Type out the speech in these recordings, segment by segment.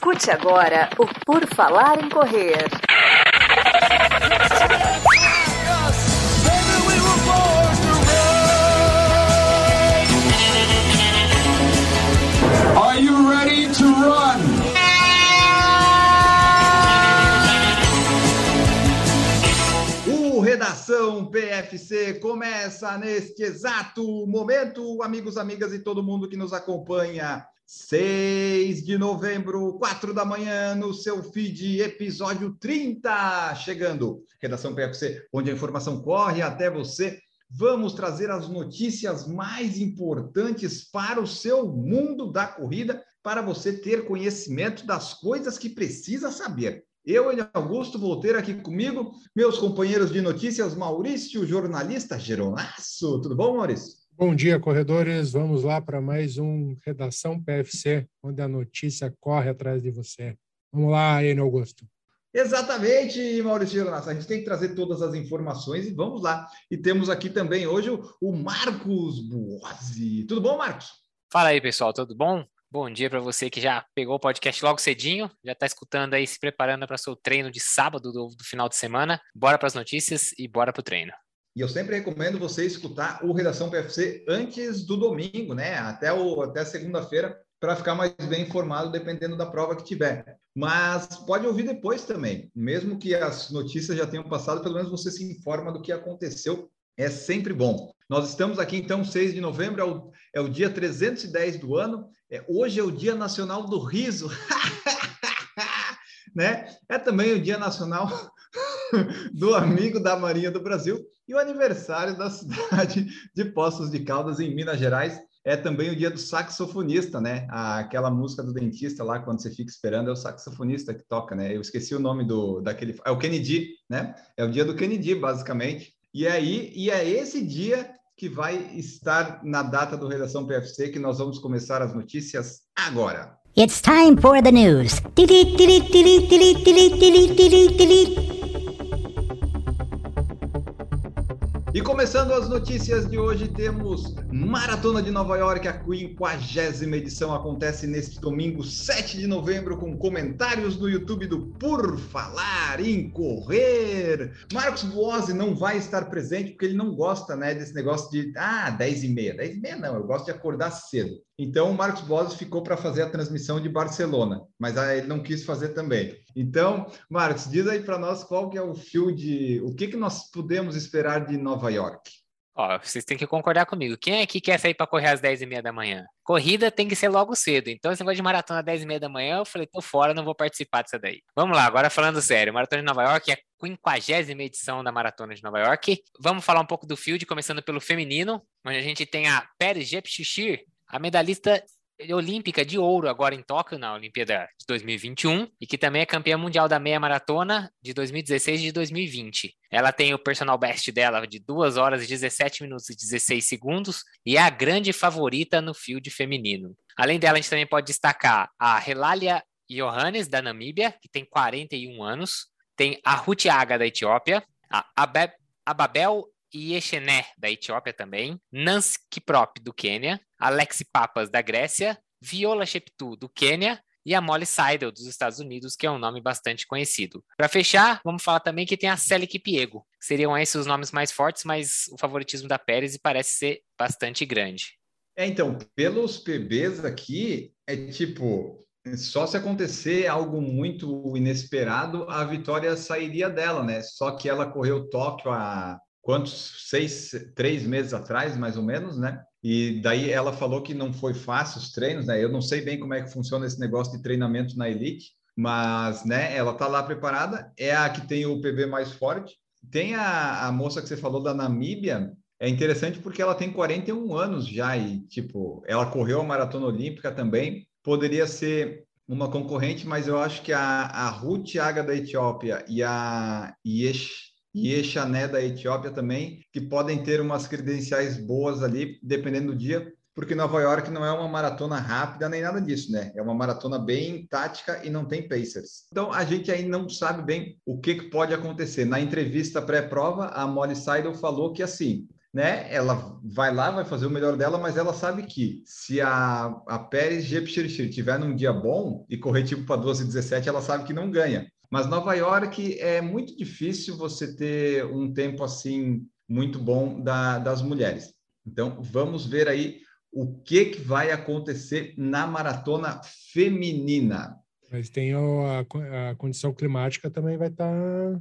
Escute agora o Por Falar em Correr. Are you ready to run? O Redação PFC começa neste exato momento, amigos, amigas e todo mundo que nos acompanha. 6 de novembro, 4 da manhã, no seu feed, episódio 30, chegando. Redação PFC, onde a informação corre até você. Vamos trazer as notícias mais importantes para o seu mundo da corrida, para você ter conhecimento das coisas que precisa saber. Eu, Eli Augusto, vou ter aqui comigo meus companheiros de notícias, Maurício, jornalista Geronasso. Tudo bom, Maurício? Bom dia, corredores. Vamos lá para mais um Redação PFC, onde a notícia corre atrás de você. Vamos lá, Enio Augusto. Exatamente, Maurício Geronasso. A gente tem que trazer todas as informações e vamos lá. E temos aqui também hoje o, o Marcos Buozzi. Tudo bom, Marcos? Fala aí, pessoal, tudo bom? Bom dia para você que já pegou o podcast logo cedinho, já está escutando aí, se preparando para o seu treino de sábado do, do final de semana. Bora para as notícias e bora para o treino. E eu sempre recomendo você escutar o Redação PFC antes do domingo, né? Até, o, até segunda-feira, para ficar mais bem informado, dependendo da prova que tiver. Mas pode ouvir depois também. Mesmo que as notícias já tenham passado, pelo menos você se informa do que aconteceu. É sempre bom. Nós estamos aqui, então, 6 de novembro, é o, é o dia 310 do ano. É, hoje é o Dia Nacional do Riso. né? É também o Dia Nacional do Amigo da Marinha do Brasil e o aniversário da cidade de Poços de Caldas, em Minas Gerais. É também o dia do saxofonista, né? Aquela música do dentista lá, quando você fica esperando, é o saxofonista que toca, né? Eu esqueci o nome do daquele. É o Kennedy, né? É o dia do Kennedy, basicamente. E aí, e é esse dia que vai estar na data do Redação PFC que nós vamos começar as notícias agora. It's time for the news. E começando as notícias de hoje, temos Maratona de Nova York, a 50 edição acontece neste domingo, 7 de novembro, com comentários no YouTube do Por Falar em Correr. Marcos Buozzi não vai estar presente porque ele não gosta né, desse negócio de ah, 10 e meia. 10 e meia não, eu gosto de acordar cedo. Então, o Marcos Boas ficou para fazer a transmissão de Barcelona, mas ele não quis fazer também. Então, Marcos, diz aí para nós qual que é o fio de... O que, que nós podemos esperar de Nova York? Ó, vocês têm que concordar comigo. Quem aqui quer sair para correr às 10 e meia da manhã? Corrida tem que ser logo cedo. Então, esse negócio de maratona às 10 e meia da manhã, eu falei, tô fora, não vou participar disso daí. Vamos lá, agora falando sério. Maratona de Nova York é a 50 edição da Maratona de Nova York. Vamos falar um pouco do field, começando pelo feminino, onde a gente tem a Pérez Jepchichir, a medalhista olímpica de ouro agora em Tóquio na Olimpíada de 2021 e que também é campeã mundial da meia maratona de 2016 e de 2020. Ela tem o personal best dela de 2 horas 17 minutos e 16 segundos e é a grande favorita no field feminino. Além dela, a gente também pode destacar a Helalia Johannes da Namíbia, que tem 41 anos, tem a Ruth Aga da Etiópia, a Abeb Ababel Yeshené, da Etiópia também, Nance Kiprop, do Quênia, Alexi Papas, da Grécia, Viola Sheptu, do Quênia, e a Molly Seidel, dos Estados Unidos, que é um nome bastante conhecido. Para fechar, vamos falar também que tem a Célia Kipiego. Seriam esses os nomes mais fortes, mas o favoritismo da Pérez parece ser bastante grande. É, então, pelos PBs aqui, é tipo, só se acontecer algo muito inesperado, a vitória sairia dela, né? Só que ela correu Tóquio há quantos? Seis, três meses atrás, mais ou menos, né? E daí ela falou que não foi fácil os treinos, né? Eu não sei bem como é que funciona esse negócio de treinamento na elite, mas, né, ela tá lá preparada, é a que tem o PB mais forte. Tem a, a moça que você falou da Namíbia, é interessante porque ela tem 41 anos já e, tipo, ela correu a maratona olímpica também, poderia ser uma concorrente, mas eu acho que a, a Ruth Aga da Etiópia e a Yesh e Exané da Etiópia também, que podem ter umas credenciais boas ali, dependendo do dia, porque Nova York não é uma maratona rápida nem nada disso, né? É uma maratona bem tática e não tem pacers. Então a gente aí não sabe bem o que, que pode acontecer. Na entrevista pré-prova, a Molly Seidel falou que assim, né? Ela vai lá, vai fazer o melhor dela, mas ela sabe que se a, a Pérez Jepchirchir tiver num dia bom e correr tipo para 12,17, ela sabe que não ganha. Mas Nova York é muito difícil você ter um tempo assim muito bom da, das mulheres. Então, vamos ver aí o que, que vai acontecer na maratona feminina. Mas tem a, a condição climática também vai estar tá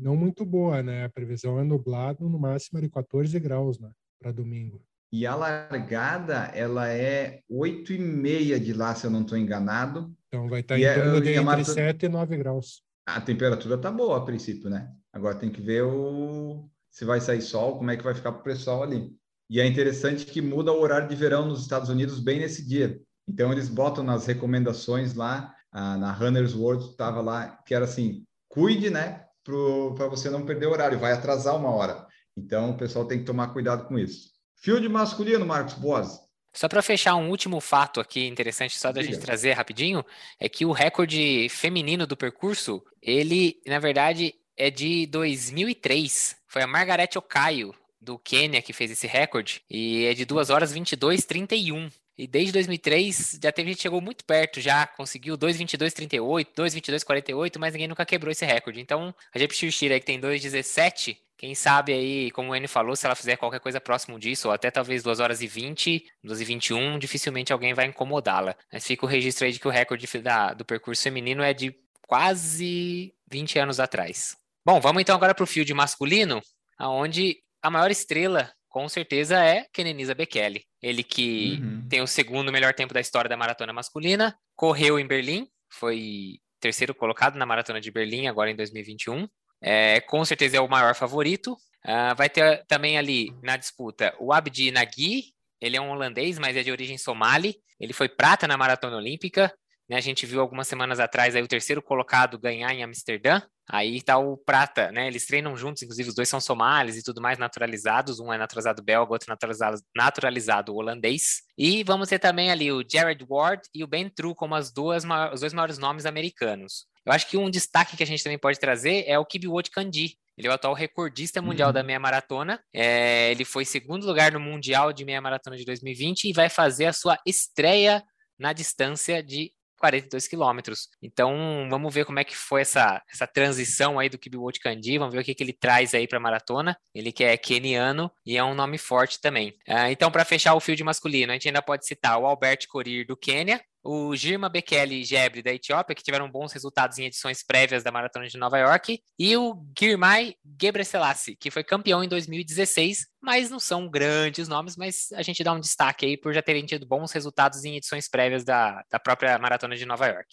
não muito boa, né? A previsão é nublado no máximo de 14 graus, né? Para domingo. E a largada, ela é 8 e meia de lá, se eu não estou enganado. Então vai estar tá em é, torno de entre maratona... 7 e 9 graus. A temperatura está boa a princípio, né? Agora tem que ver o... se vai sair sol, como é que vai ficar para o pessoal ali. E é interessante que muda o horário de verão nos Estados Unidos bem nesse dia. Então eles botam nas recomendações lá, na Runner's World estava lá, que era assim, cuide, né, para você não perder o horário, vai atrasar uma hora. Então, o pessoal tem que tomar cuidado com isso. Field masculino, Marcos Boas. Só para fechar um último fato aqui interessante só da gente trazer rapidinho, é que o recorde feminino do percurso, ele, na verdade, é de 2003. Foi a Margarete Okayo, do Quênia, que fez esse recorde, e é de 2 horas 22 31. E desde 2003 já teve gente chegou muito perto, já conseguiu 2,22,38, 2,22,48, mas ninguém nunca quebrou esse recorde. Então, a Jeep Shira que tem 2,17, quem sabe aí, como o Enio falou, se ela fizer qualquer coisa próximo disso, ou até talvez 2 horas e 20, 2 e 21, dificilmente alguém vai incomodá-la. Mas fica o registro aí de que o recorde da, do percurso feminino é de quase 20 anos atrás. Bom, vamos então agora para o field masculino, aonde a maior estrela com certeza é Kenenisa Bekele. Ele que uhum. tem o segundo melhor tempo da história da maratona masculina, correu em Berlim, foi terceiro colocado na maratona de Berlim agora em 2021. É, com certeza é o maior favorito. Uh, vai ter também ali na disputa o Abdi Nagui, ele é um holandês, mas é de origem somali. Ele foi prata na maratona olímpica. Né, a gente viu algumas semanas atrás aí o terceiro colocado ganhar em Amsterdã. Aí tá o Prata, né? Eles treinam juntos, inclusive os dois são somalis e tudo mais naturalizados. Um é naturalizado belga, outro naturalizado, naturalizado holandês. E vamos ter também ali o Jared Ward e o Ben True como as duas, os dois maiores nomes americanos. Eu acho que um destaque que a gente também pode trazer é o Kibiwot Kandi. Ele é o atual recordista mundial uhum. da meia maratona. É, ele foi segundo lugar no Mundial de Meia Maratona de 2020 e vai fazer a sua estreia na distância de 42 quilômetros. Então, vamos ver como é que foi essa, essa transição aí do Kibiwot Kandi, vamos ver o que, que ele traz aí para a maratona. Ele que é keniano e é um nome forte também. Uh, então, para fechar o field masculino, a gente ainda pode citar o Albert Corir do Quênia, o Girma Bekele Gebre da Etiópia, que tiveram bons resultados em edições prévias da Maratona de Nova York, e o Girmay Gebreselassie, que foi campeão em 2016, mas não são grandes nomes, mas a gente dá um destaque aí por já terem tido bons resultados em edições prévias da, da própria Maratona de Nova York.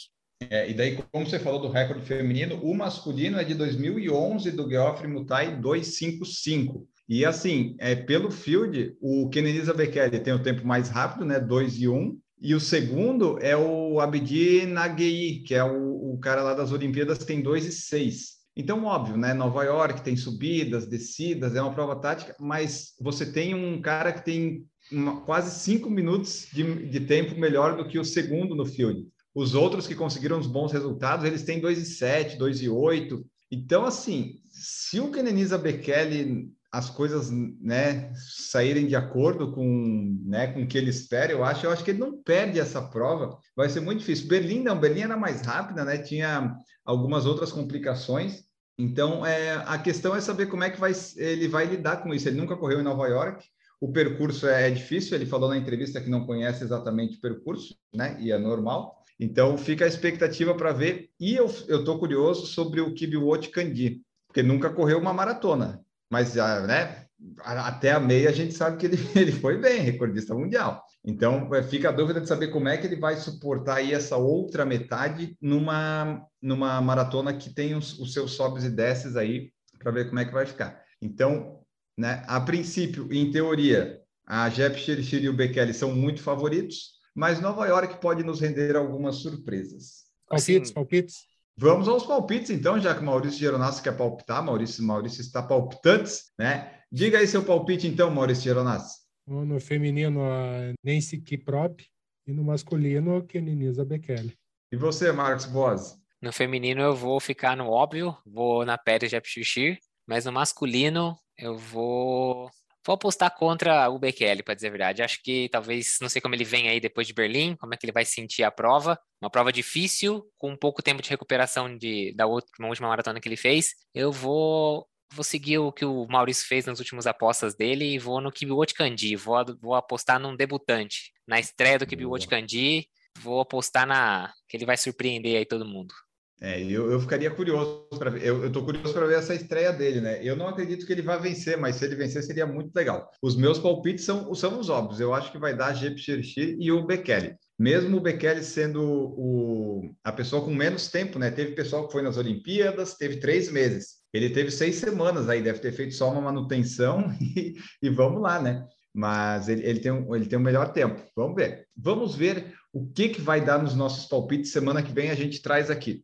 É, e daí, como você falou do recorde feminino, o masculino é de 2011 do Geoffrey Mutai 255. E assim, é, pelo field, o Kenenisa Bekele tem o tempo mais rápido, né? 2 e 1, e o segundo é o Abdi Nagui, que é o, o cara lá das Olimpíadas, tem 2 e 6. Então, óbvio, né? Nova York tem subidas, descidas, é uma prova tática, mas você tem um cara que tem uma, quase cinco minutos de, de, tempo melhor do que o segundo no field. Os outros que conseguiram os bons resultados, eles têm 2 e 7, 2 e 8. Então, assim, se o Kenenisa Bekele as coisas né, saírem de acordo com, né, com o que ele espera, eu acho, eu acho que ele não perde essa prova. Vai ser muito difícil. Berlim não, Berlim era mais rápida, né? Tinha algumas outras complicações. Então, é, a questão é saber como é que vai, ele vai lidar com isso. Ele nunca correu em Nova York. O percurso é, é difícil. Ele falou na entrevista que não conhece exatamente o percurso, né? E é normal. Então, fica a expectativa para ver. E eu estou curioso sobre o Kibiwot Kandi, porque nunca correu uma maratona mas ah, né, até a meia a gente sabe que ele, ele foi bem, recordista mundial. Então é, fica a dúvida de saber como é que ele vai suportar aí essa outra metade numa, numa maratona que tem os, os seus sobes e desces aí, para ver como é que vai ficar. Então, né, a princípio, em teoria, a Jep Shirishiri e o Bekele são muito favoritos, mas Nova York pode nos render algumas surpresas. Palpites, assim, palpites? Vamos aos palpites, então, já que o Maurício Geronassi quer palpitar. Maurício, Maurício está palpitantes, né? Diga aí seu palpite, então, Maurício Geronassi. No feminino, a Nancy Kiprop e no masculino, Keniniza Bekele. E você, Marcos Boas? No feminino, eu vou ficar no óbvio, vou na Pérez de Apchuchir, mas no masculino, eu vou Vou apostar contra o Bekele, para dizer a verdade. Acho que talvez, não sei como ele vem aí depois de Berlim, como é que ele vai sentir a prova. Uma prova difícil, com pouco tempo de recuperação de, da última, última maratona que ele fez. Eu vou vou seguir o que o Maurício fez nas últimas apostas dele e vou no Kibiwot Kandi. Vou, vou apostar num debutante. Na estreia do Kibiwot Kandi, vou apostar na que ele vai surpreender aí todo mundo. É, eu, eu ficaria curioso para ver. Eu, tô curioso para ver essa estreia dele, né? Eu não acredito que ele vá vencer, mas se ele vencer seria muito legal. Os meus palpites são, são os óbvios. Eu acho que vai dar Jep Xerxi e o Bekele. Mesmo o Bekele sendo o, a pessoa com menos tempo, né? Teve pessoal que foi nas Olimpíadas, teve três meses. Ele teve seis semanas aí, deve ter feito só uma manutenção e, e vamos lá, né? Mas ele, ele, tem um, ele tem um melhor tempo. Vamos ver. Vamos ver o que, que vai dar nos nossos palpites. Semana que vem a gente traz aqui.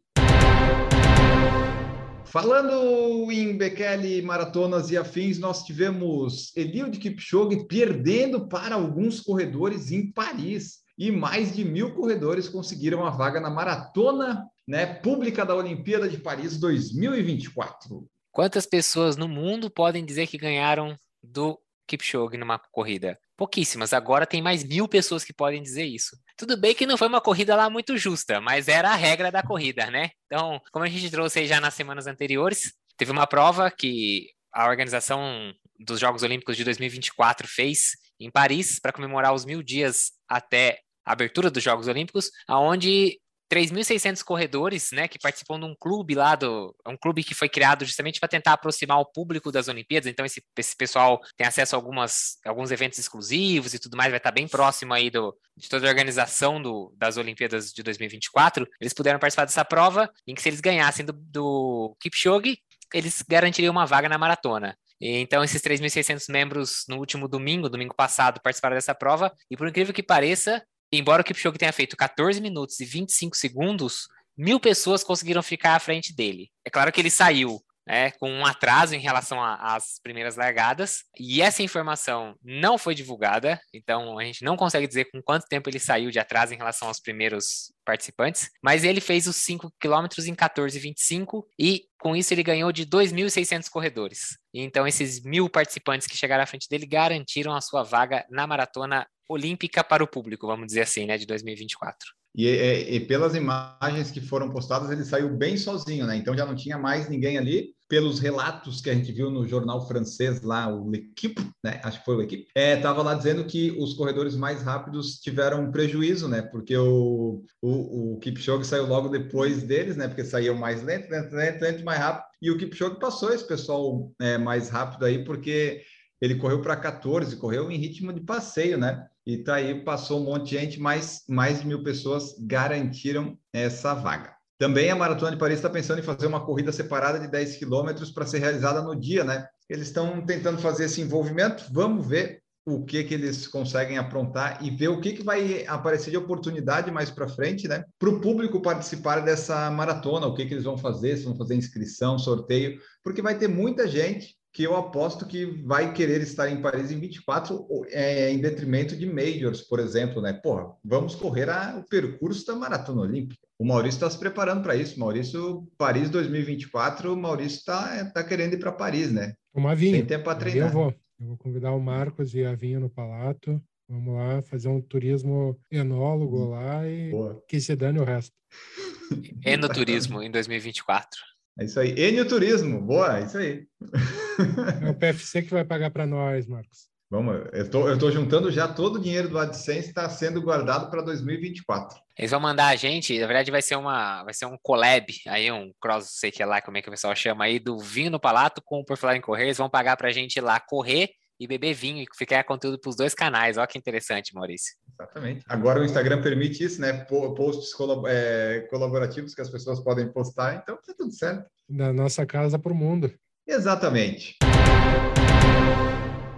Falando em Bekele, maratonas e afins, nós tivemos Eliud Kipchoge perdendo para alguns corredores em Paris e mais de mil corredores conseguiram a vaga na maratona né, pública da Olimpíada de Paris 2024. Quantas pessoas no mundo podem dizer que ganharam do Kipchoge numa corrida? Pouquíssimas. Agora tem mais mil pessoas que podem dizer isso. Tudo bem que não foi uma corrida lá muito justa, mas era a regra da corrida, né? Então, como a gente trouxe já nas semanas anteriores, teve uma prova que a organização dos Jogos Olímpicos de 2024 fez em Paris para comemorar os mil dias até a abertura dos Jogos Olímpicos, aonde 3.600 corredores, né, que participam de um clube lá do, um clube que foi criado justamente para tentar aproximar o público das Olimpíadas. Então esse, esse pessoal tem acesso a algumas, alguns eventos exclusivos e tudo mais, vai estar bem próximo aí do, de toda a organização do, das Olimpíadas de 2024. Eles puderam participar dessa prova, em que se eles ganhassem do, do Kipchoge, eles garantiriam uma vaga na maratona. Então, esses 3.600 membros no último domingo, domingo passado, participaram dessa prova, e por incrível que pareça, embora o Kipchoge tenha feito 14 minutos e 25 segundos, mil pessoas conseguiram ficar à frente dele. É claro que ele saiu né, com um atraso em relação às primeiras largadas, e essa informação não foi divulgada, então a gente não consegue dizer com quanto tempo ele saiu de atraso em relação aos primeiros participantes, mas ele fez os 5 quilômetros em 14,25 e com isso ele ganhou de 2.600 corredores. Então esses mil participantes que chegaram à frente dele garantiram a sua vaga na maratona olímpica para o público, vamos dizer assim, né, de 2024. E, e, e, pelas imagens que foram postadas, ele saiu bem sozinho, né? Então já não tinha mais ninguém ali. Pelos relatos que a gente viu no jornal francês lá, o L'Equipe, né? Acho que foi o L'Equipe, estava é, lá dizendo que os corredores mais rápidos tiveram prejuízo, né? Porque o, o, o Kipchoge saiu logo depois deles, né? Porque saíam mais lento, lento, lento, lento, mais rápido. E o Kipchoge passou esse pessoal é, mais rápido aí, porque ele correu para 14, correu em ritmo de passeio, né? E tá aí, passou um monte de gente, mas mais de mil pessoas garantiram essa vaga. Também a Maratona de Paris está pensando em fazer uma corrida separada de 10 quilômetros para ser realizada no dia, né? Eles estão tentando fazer esse envolvimento. Vamos ver o que que eles conseguem aprontar e ver o que que vai aparecer de oportunidade mais para frente, né? Para o público participar dessa maratona, o que que eles vão fazer, se vão fazer inscrição, sorteio, porque vai ter muita gente que eu aposto que vai querer estar em Paris em 24 é, em detrimento de majors, por exemplo, né? Porra, vamos correr a, o percurso da maratona olímpica. O Maurício está se preparando para isso. Maurício, Paris 2024, o Maurício está tá querendo ir para Paris, né? Tomar vinho. Tem tempo para treinar. Eu vou. Eu vou convidar o Marcos e a Vinha no Palato. Vamos lá fazer um turismo enólogo lá e Boa. que se dane o resto. Enoturismo em 2024. É isso aí. Enio Turismo, boa, é isso aí. É o PFC que vai pagar para nós, Marcos. Vamos, eu tô, eu tô juntando já todo o dinheiro do AdSense está sendo guardado para 2024. Eles vão mandar a gente, na verdade vai ser uma, vai ser um collab, aí um cross, sei que é lá, como é que o pessoal chama aí, do vinho no palato com o Por Falar em Correr, eles vão pagar para a gente lá correr e beber vinho e ficar conteúdo para os dois canais. Olha que interessante, Maurício. Exatamente. Agora o Instagram permite isso, né? Posts é, colaborativos que as pessoas podem postar, então tá tudo certo. Da nossa casa para o mundo. Exatamente.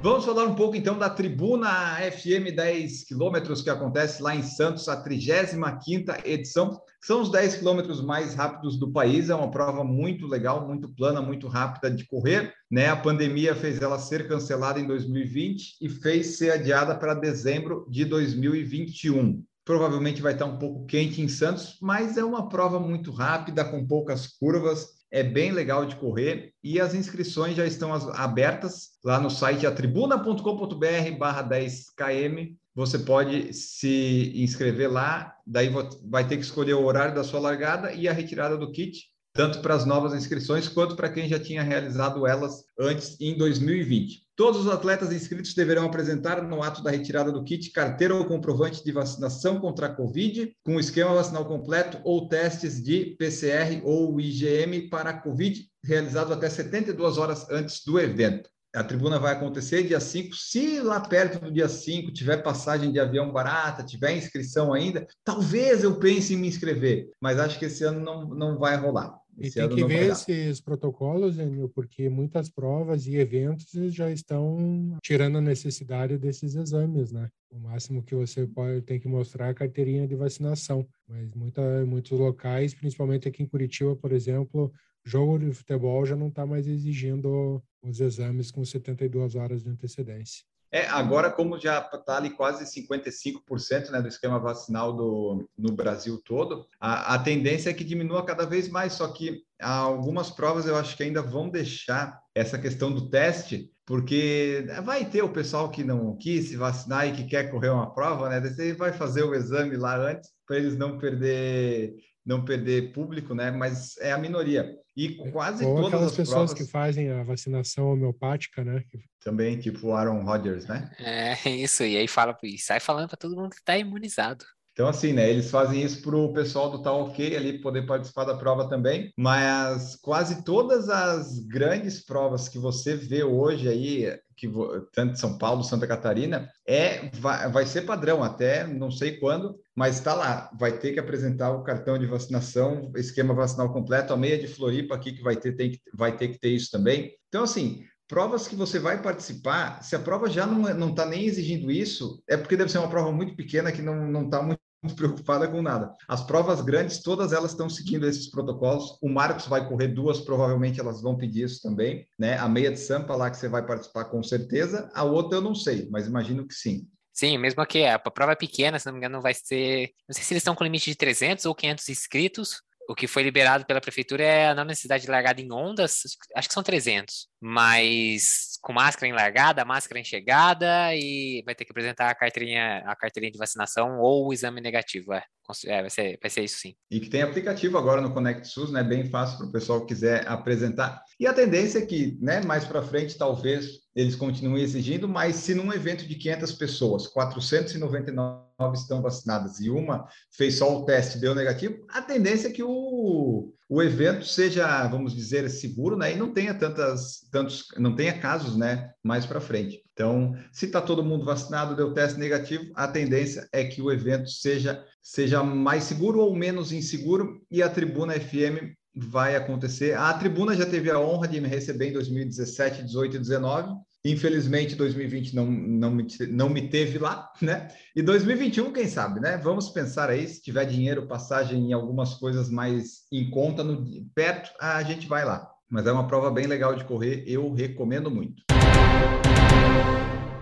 Vamos falar um pouco então da Tribuna FM 10 quilômetros que acontece lá em Santos, a 35ª edição. São os 10 quilômetros mais rápidos do país, é uma prova muito legal, muito plana, muito rápida de correr. Né? A pandemia fez ela ser cancelada em 2020 e fez ser adiada para dezembro de 2021 provavelmente vai estar um pouco quente em Santos, mas é uma prova muito rápida, com poucas curvas. É bem legal de correr e as inscrições já estão abertas lá no site atribuna.com.br barra 10km. Você pode se inscrever lá, daí vai ter que escolher o horário da sua largada e a retirada do kit, tanto para as novas inscrições quanto para quem já tinha realizado elas antes em 2020. Todos os atletas inscritos deverão apresentar no ato da retirada do kit carteira ou comprovante de vacinação contra a Covid, com esquema vacinal completo ou testes de PCR ou IgM para a Covid, realizado até 72 horas antes do evento. A tribuna vai acontecer dia 5. Se lá perto do dia 5 tiver passagem de avião barata, tiver inscrição ainda, talvez eu pense em me inscrever, mas acho que esse ano não, não vai rolar. E tem que ver esses protocolos, Enio, porque muitas provas e eventos já estão tirando a necessidade desses exames, né? O máximo que você pode tem que mostrar é a carteirinha de vacinação. Mas muita, muitos locais, principalmente aqui em Curitiba, por exemplo, jogo de futebol já não está mais exigindo os exames com 72 horas de antecedência. É, agora, como já está ali quase 55% né, do esquema vacinal do, no Brasil todo, a, a tendência é que diminua cada vez mais, só que algumas provas eu acho que ainda vão deixar essa questão do teste, porque vai ter o pessoal que não quis se vacinar e que quer correr uma prova, né? Você vai fazer o exame lá antes para eles não perder não perder público, né? Mas é a minoria. E é, quase Ou todas as pessoas provas... que fazem a vacinação homeopática, né? Também, tipo o Aaron Rodgers, né? É, isso. E aí fala, e sai falando para todo mundo que está imunizado. Então, assim, né? Eles fazem isso para o pessoal do tal ok ali poder participar da prova também. Mas quase todas as grandes provas que você vê hoje aí, que tanto São Paulo, Santa Catarina, é vai, vai ser padrão até não sei quando, mas está lá. Vai ter que apresentar o cartão de vacinação, esquema vacinal completo, a meia de Floripa aqui que vai ter, tem que, vai ter que ter isso também. Então, assim, provas que você vai participar, se a prova já não está nem exigindo isso, é porque deve ser uma prova muito pequena que não está muito preocupada com nada. As provas grandes, todas elas estão seguindo esses protocolos. O Marcos vai correr duas, provavelmente elas vão pedir isso também, né? A meia de Sampa lá que você vai participar com certeza, a outra eu não sei, mas imagino que sim. Sim, mesmo que a prova é pequena, se não me engano, vai ser. Não sei se eles estão com limite de 300 ou 500 inscritos, o que foi liberado pela prefeitura é a não necessidade de largada em ondas, acho que são 300, mas com máscara em largada, máscara em chegada e vai ter que apresentar a carteirinha, a carteirinha de vacinação ou o exame negativo, é. É, vai, ser, vai ser isso sim. E que tem aplicativo agora no Conect SUS, né? Bem fácil para o pessoal que quiser apresentar. E a tendência é que, né, mais para frente, talvez eles continuem exigindo, mas se num evento de 500 pessoas, 499 estão vacinadas e uma fez só o teste deu negativo, a tendência é que o, o evento seja, vamos dizer, seguro, né? E não tenha tantas, tantos, não tenha casos, né? Mais para frente. Então, se está todo mundo vacinado, deu teste negativo, a tendência é que o evento seja, seja mais seguro ou menos inseguro e a Tribuna FM vai acontecer. A Tribuna já teve a honra de me receber em 2017, 18 e 19. Infelizmente, 2020 não, não, me, não me teve lá, né? E 2021, quem sabe, né? Vamos pensar aí, se tiver dinheiro, passagem em algumas coisas mais em conta, no, perto, a gente vai lá. Mas é uma prova bem legal de correr, eu recomendo muito.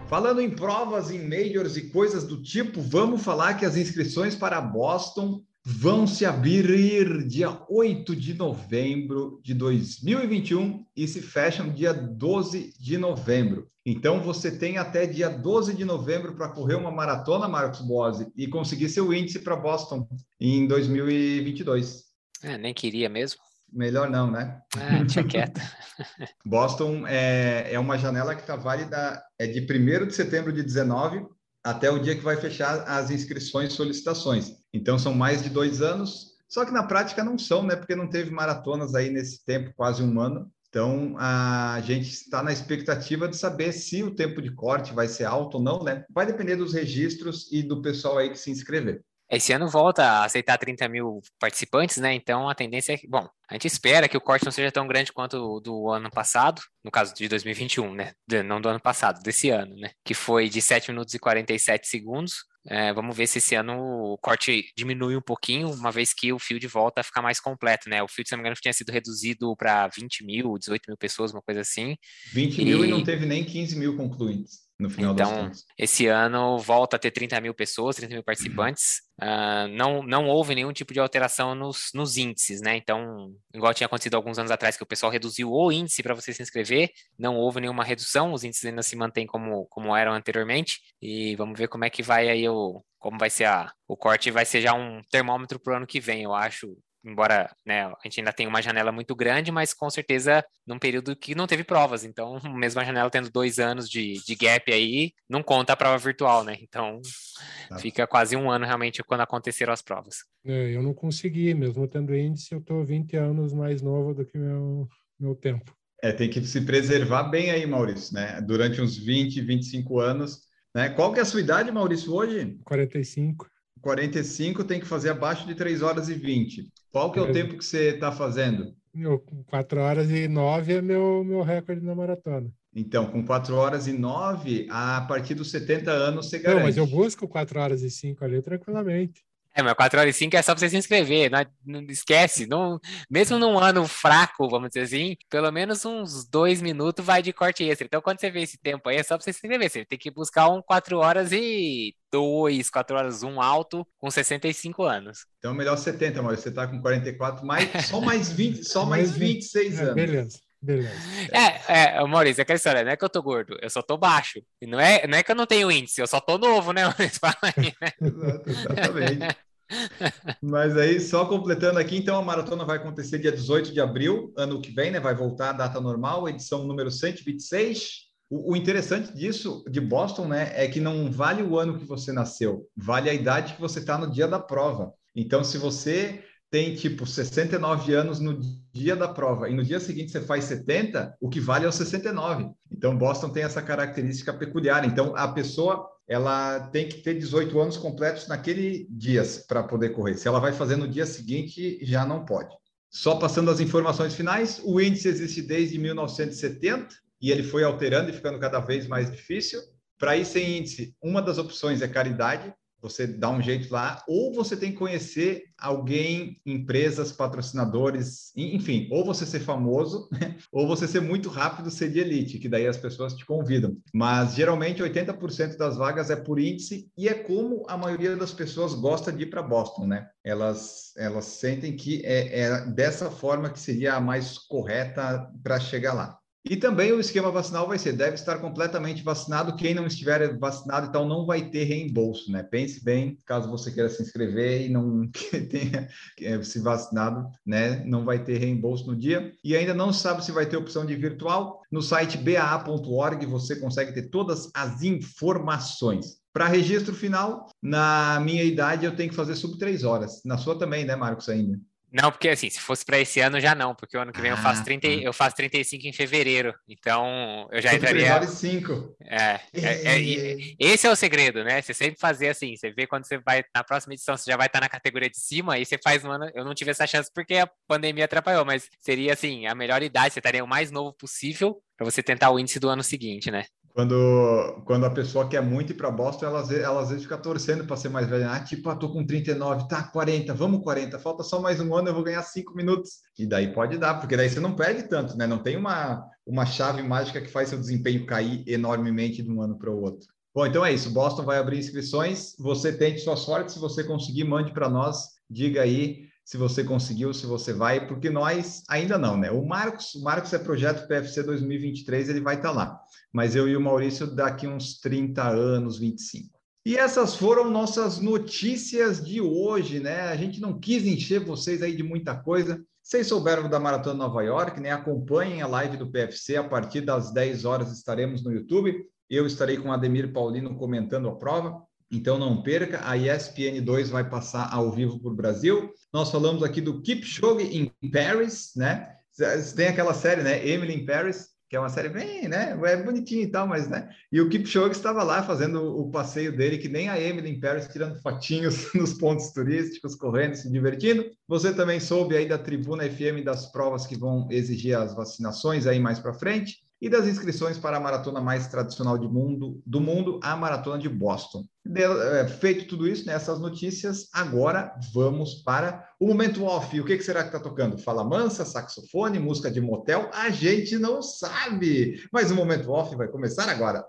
Falando em provas, em majors e coisas do tipo, vamos falar que as inscrições para Boston vão se abrir dia 8 de novembro de 2021 e se fecham dia 12 de novembro. Então você tem até dia 12 de novembro para correr uma maratona, Marcos Bose, e conseguir seu índice para Boston em 2022. É, nem queria mesmo. Melhor não, né? Ah, tinha quieto. Boston é, é uma janela que está válida, é de 1 de setembro de 19 até o dia que vai fechar as inscrições e solicitações. Então, são mais de dois anos, só que na prática não são, né? Porque não teve maratonas aí nesse tempo, quase um ano. Então, a gente está na expectativa de saber se o tempo de corte vai ser alto ou não, né? Vai depender dos registros e do pessoal aí que se inscrever. Esse ano volta a aceitar 30 mil participantes, né? Então a tendência é que, bom, a gente espera que o corte não seja tão grande quanto o do ano passado, no caso de 2021, né? De, não do ano passado, desse ano, né? Que foi de 7 minutos e 47 segundos. É, vamos ver se esse ano o corte diminui um pouquinho, uma vez que o field volta a ficar mais completo, né? O field, se não me engano, tinha sido reduzido para 20 mil, 18 mil pessoas, uma coisa assim. 20 e... mil e não teve nem 15 mil concluintes. No final das Então, esse ano volta a ter 30 mil pessoas, 30 mil participantes. Ah, não, não houve nenhum tipo de alteração nos, nos índices, né? Então, igual tinha acontecido alguns anos atrás, que o pessoal reduziu o índice para você se inscrever, não houve nenhuma redução, os índices ainda se mantêm como, como eram anteriormente. E vamos ver como é que vai aí o. Como vai ser a, o corte, vai ser já um termômetro para o ano que vem, eu acho, embora né, a gente ainda tenha uma janela muito grande, mas com certeza num período que não teve provas. Então, mesmo a janela tendo dois anos de, de gap aí, não conta a prova virtual, né? Então, Tá. fica quase um ano realmente quando aconteceram as provas. É, eu não consegui, mesmo tendo índice, eu estou 20 anos mais novo do que meu, meu tempo. É, tem que se preservar bem aí, Maurício, né? Durante uns 20, 25 anos, né? Qual que é a sua idade, Maurício, hoje? 45. 45 tem que fazer abaixo de 3 horas e 20. Qual que é o É. tempo que você está fazendo? Meu, 4 horas e 9 é meu, meu recorde na maratona. Então, com 4 horas e 9, a partir dos 70 anos você garante. Não, mas eu busco 4 horas e 5 ali tranquilamente. É, mas 4 horas e 5 é só para você se inscrever, não, não esquece. Não, mesmo num ano fraco, vamos dizer assim, pelo menos uns dois minutos vai de corte extra. Então, quando você vê esse tempo aí, é só para você se inscrever. Você tem que buscar um 4 horas e 2, 4 horas 1 alto com 65 anos. Então, melhor 70, Maurício. Você está com 44, mais, só mais 20, só mais Mais 20. 26 É, anos. beleza, beleza. É, é, Maurício, é aquela história, não é que eu tô gordo, eu só tô baixo. E não é, não é que eu não tenho índice, eu só tô novo, né? Maurício? Fala aí, né? Exato, exatamente. Mas aí, só completando aqui, então a maratona vai acontecer dia 18 de abril, ano que vem, né? Vai voltar a data normal, edição número 126. O, o interessante disso, de Boston, né, é que não vale o ano que você nasceu, vale a idade que você está no dia da prova. Então, se você tem tipo 69 anos no dia da prova e no dia seguinte você faz 70, o que vale é o 69. Então, Boston tem essa característica peculiar. Então, a pessoa ela tem que ter 18 anos completos naquele dia para poder correr. Se ela vai fazer no dia seguinte, já não pode. Só passando as informações finais, o índice existe desde 1970 e ele foi alterando e ficando cada vez mais difícil. Para ir sem índice, uma das opções é caridade, você dá um jeito lá, ou você tem que conhecer alguém, empresas, patrocinadores, enfim, ou você ser famoso, ou você ser muito rápido, ser de elite, que daí as pessoas te convidam. Mas geralmente 80% das vagas é por índice e é como a maioria das pessoas gosta de ir para Boston, né? Elas, elas sentem que é, é dessa forma que seria a mais correta para chegar lá. E também o esquema vacinal vai ser, deve estar completamente vacinado. Quem não estiver vacinado, então não vai ter reembolso, né? Pense bem, caso você queira se inscrever e não tenha é, se vacinado, né? Não vai ter reembolso no dia. E ainda não sabe se vai ter opção de virtual. No site baa.org você consegue ter todas as informações. Para registro final, na minha idade eu tenho que fazer sub três horas. Na sua também, né, Marcos, ainda? Não, porque assim, se fosse para esse ano já não, porque o ano que vem eu faço Ah, 30, tá. eu faço 35 em fevereiro. Então, eu já três entraria horas e cinco. É, é, é, e- esse é o segredo, né? Você sempre fazer assim, você vê quando você vai na próxima edição, você já vai estar na categoria de cima, aí você faz um ano. Eu não tive essa chance porque a pandemia atrapalhou, mas seria assim, a melhor idade, você estaria o mais novo possível para você tentar o índice do ano seguinte, né? Quando, quando a pessoa quer muito ir para Boston, ela, ela às vezes fica torcendo para ser mais velha. Ah, tipo, ah, tô com 39, tá, 40, vamos 40, falta só mais um ano, eu vou ganhar cinco minutos. E daí pode dar, porque daí você não perde tanto, né? Não tem uma, uma chave mágica que faz seu desempenho cair enormemente de um ano para o outro. Bom, então é isso. Boston vai abrir inscrições. Você tente sua sorte. Se você conseguir, mande para nós. Diga aí se você conseguiu, se você vai, porque nós ainda não, né? O Marcos, o Marcos é projeto PFC 2023, ele vai estar lá. Mas eu e o Maurício daqui uns 30 anos, 25. E essas foram nossas notícias de hoje, né? A gente não quis encher vocês aí de muita coisa. Vocês souberam da Maratona Nova York, né? Acompanhem a live do PFC. A partir das 10 horas estaremos no YouTube. Eu estarei com Ademir Paulino comentando a prova. Então não perca, a ESPN 2 vai passar ao vivo para o Brasil. Nós falamos aqui do Kipchoge em Paris, né? Tem aquela série, né? Emily in Paris, que é uma série bem, né? É bonitinha e tal, mas, né? E o Kipchoge estava lá fazendo o passeio dele, que nem a Emily in Paris, tirando fotinhos nos pontos turísticos, correndo, se divertindo. Você também soube aí da Tribuna FM das provas que vão exigir as vacinações aí mais para frente e das inscrições para a maratona mais tradicional de mundo, do mundo, a Maratona de Boston. De, é, feito tudo isso, nessas né, notícias, agora vamos para o momento off. O que, que será que está tocando? Fala mansa, saxofone, música de motel? A gente não sabe! Mas o momento off vai começar agora.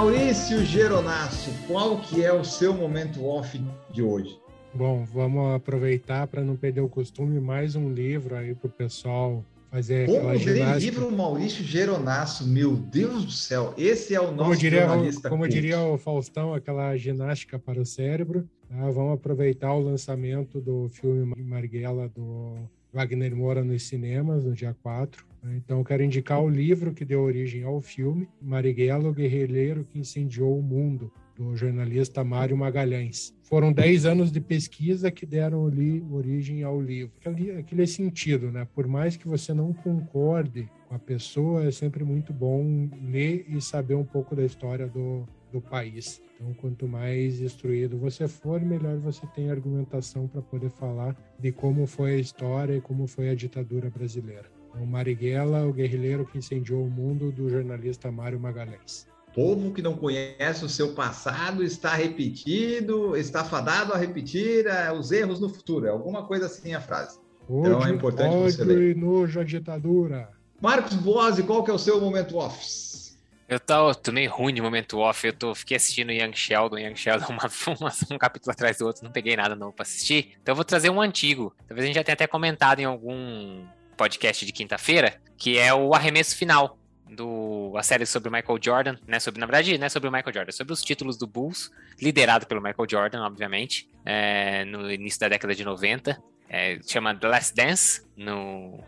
Maurício Geronasso, qual que é o seu momento off de hoje? Bom, vamos aproveitar para não perder o costume, mais um livro aí para o pessoal fazer Como aquela ginástica. livro Maurício Geronasso, meu Deus do céu, esse é o nosso Como diria, jornalista como diria o Faustão, aquela ginástica para o cérebro. tá? Vamos aproveitar o lançamento do filme Marighella do Wagner Moura nos cinemas, no dia 4. né? Então, eu quero indicar o livro que deu origem ao filme, Marighella, o guerrilheiro que incendiou o mundo, do jornalista Mário Magalhães. Foram 10 anos de pesquisa que deram ali origem ao livro. Aquele, aquele sentido, né? Por mais que você não concorde com a pessoa, é sempre muito bom ler e saber um pouco da história do, do país. Então, quanto mais instruído você for, melhor você tem argumentação para poder falar de como foi a história e como foi a ditadura brasileira. Então, Marighella, o guerrilheiro que incendiou o mundo, do jornalista Mário Magalhães. Povo que não conhece o seu passado está repetido, está fadado a repetir eh, os erros no futuro. É alguma coisa assim a frase. Então, é importante você ódio ler. e nojo à ditadura. Marcos Boazzi, qual que é o seu momento office? Eu tô, tô meio ruim de momento off, eu tô, fiquei assistindo Young Sheldon, Young Sheldon, uma, uma- um capítulo atrás do outro, não peguei nada novo pra assistir. Então eu vou trazer um antigo. Talvez a gente já tenha até comentado em algum podcast de quinta-feira, que é o arremesso final do a série sobre o Michael Jordan, né? Sobre, na verdade, não é sobre o Michael Jordan, é sobre os títulos do Bulls, liderado pelo Michael Jordan, obviamente, é, no início da década de 90. É, chama The Last Dance no,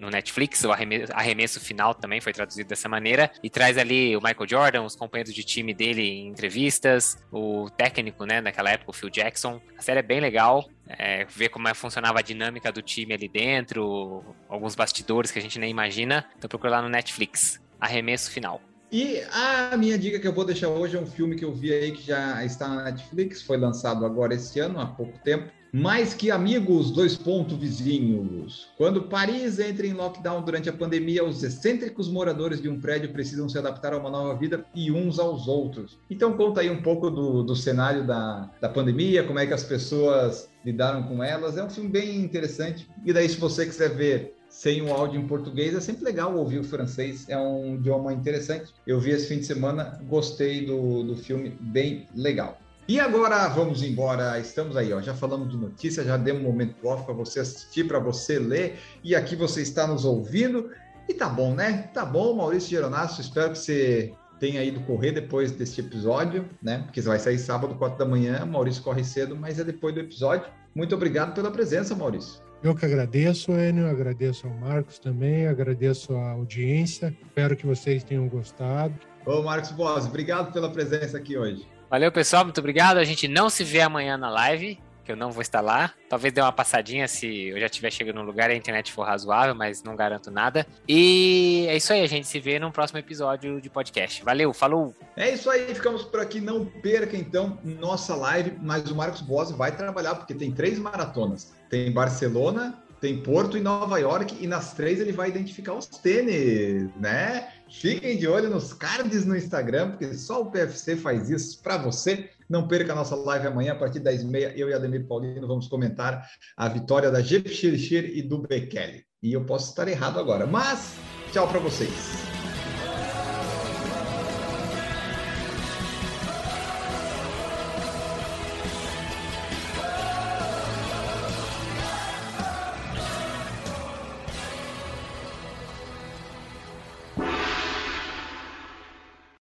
no Netflix, o arremesso, arremesso final também foi traduzido dessa maneira, e traz ali o Michael Jordan, os companheiros de time dele em entrevistas, o técnico, né, naquela época, o Phil Jackson. A série é bem legal, é, ver como é, funcionava a dinâmica do time ali dentro, alguns bastidores que a gente nem imagina. Então procura lá no Netflix, arremesso final. E a minha dica que eu vou deixar hoje é um filme que eu vi aí que já está na Netflix, foi lançado agora esse ano, há pouco tempo. Mais que amigos, dois pontos vizinhos. Quando Paris entra em lockdown durante a pandemia, os excêntricos moradores de um prédio precisam se adaptar a uma nova vida e uns aos outros. Então conta aí um pouco do, do cenário da, da pandemia, como é que as pessoas lidaram com elas. É um filme bem interessante. E daí, se você quiser ver sem o áudio em português, é sempre legal ouvir o francês, é um idioma interessante. Eu vi esse fim de semana, gostei do, do filme, bem legal. E agora vamos embora, estamos aí, ó, já falamos de notícia, já demos um momento off para você assistir, para você ler, e aqui você está nos ouvindo, e tá bom, né? Tá bom, Maurício Geronasso, espero que você tenha ido correr depois deste episódio, né? Porque vai sair sábado, 4 da manhã, Maurício corre cedo, mas é depois do episódio. Muito obrigado pela presença, Maurício. Eu que agradeço, Enio, agradeço ao Marcos também, agradeço a audiência. Espero que vocês tenham gostado. Ô, Marcos Boas, obrigado pela presença aqui hoje. Valeu, pessoal, muito obrigado. A gente não se vê amanhã na live, que eu não vou estar lá. Talvez dê uma passadinha se eu já estiver chegando no lugar e a internet for razoável, mas não garanto nada. E é isso aí, a gente se vê no próximo episódio de podcast. Valeu, falou! É isso aí, ficamos por aqui. Não perca então nossa live, mas o Marcos Boas vai trabalhar, porque tem três maratonas: tem Barcelona, tem Porto e Nova York, e nas três ele vai identificar os tênis, né? Fiquem de olho nos cards no Instagram, porque só o PFC faz isso para você. Não perca a nossa live amanhã, a partir das 10h30. Eu e Ademir Paulino vamos comentar a vitória da Jeff Shirishir e do Bekele. E eu posso estar errado agora, mas tchau para vocês.